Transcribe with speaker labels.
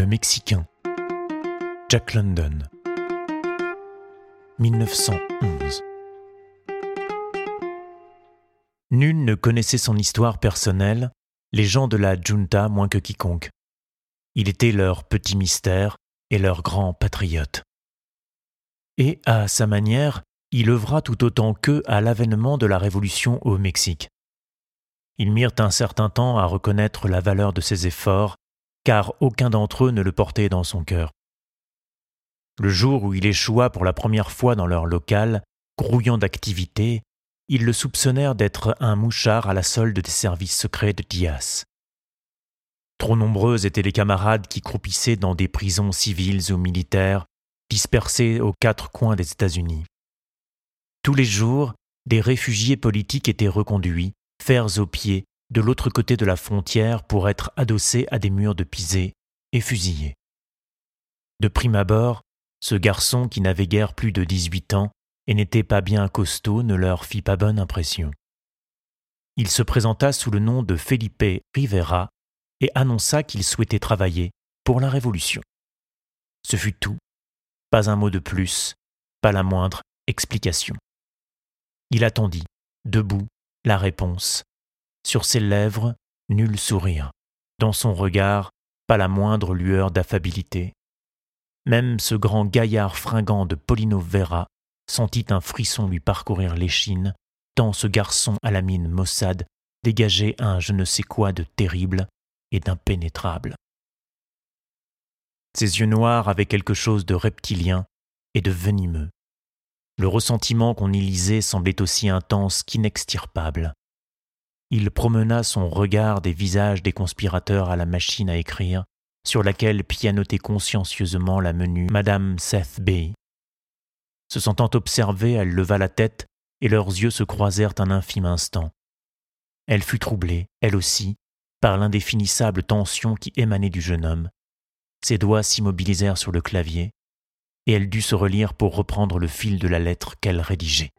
Speaker 1: Le Mexicain. Jack London. 1911. Nul ne connaissait son histoire personnelle, les gens de la junta moins que quiconque. Il était leur petit mystère et leur grand patriote. Et, à sa manière, il œuvra tout autant qu'eux à l'avènement de la révolution au Mexique. Ils mirent un certain temps à reconnaître la valeur de ses efforts, car aucun d'entre eux ne le portait dans son cœur. Le jour où il échoua pour la première fois dans leur local, grouillant d'activité, ils le soupçonnèrent d'être un mouchard à la solde des services secrets de Diaz. Trop nombreux étaient les camarades qui croupissaient dans des prisons civiles ou militaires, dispersées aux quatre coins des États-Unis. Tous les jours, des réfugiés politiques étaient reconduits, fers aux pieds, de l'autre côté de la frontière pour être adossés à des murs de pisé et fusillés. De prime abord, ce garçon qui n'avait guère plus de dix-huit ans et n'était pas bien costaud ne leur fit pas bonne impression. Il se présenta sous le nom de Felipe Rivera et annonça qu'il souhaitait travailler pour la Révolution. Ce fut tout, pas un mot de plus, pas la moindre explication. Il attendit, debout, la réponse. Sur ses lèvres, nul sourire. Dans son regard, pas la moindre lueur d'affabilité. Même ce grand gaillard fringant de Polino Vera sentit un frisson lui parcourir l'échine, tant ce garçon à la mine maussade dégageait un je ne sais quoi de terrible et d'impénétrable. Ses yeux noirs avaient quelque chose de reptilien et de venimeux. Le ressentiment qu'on y lisait semblait aussi intense qu'inextirpable. Il promena son regard des visages des conspirateurs à la machine à écrire, sur laquelle pianotait consciencieusement la menue Madame Seth Bay. Se sentant observée, elle leva la tête et leurs yeux se croisèrent un infime instant. Elle fut troublée, elle aussi, par l'indéfinissable tension qui émanait du jeune homme. Ses doigts s'immobilisèrent sur le clavier, et elle dut se relire pour reprendre le fil de la lettre qu'elle rédigeait.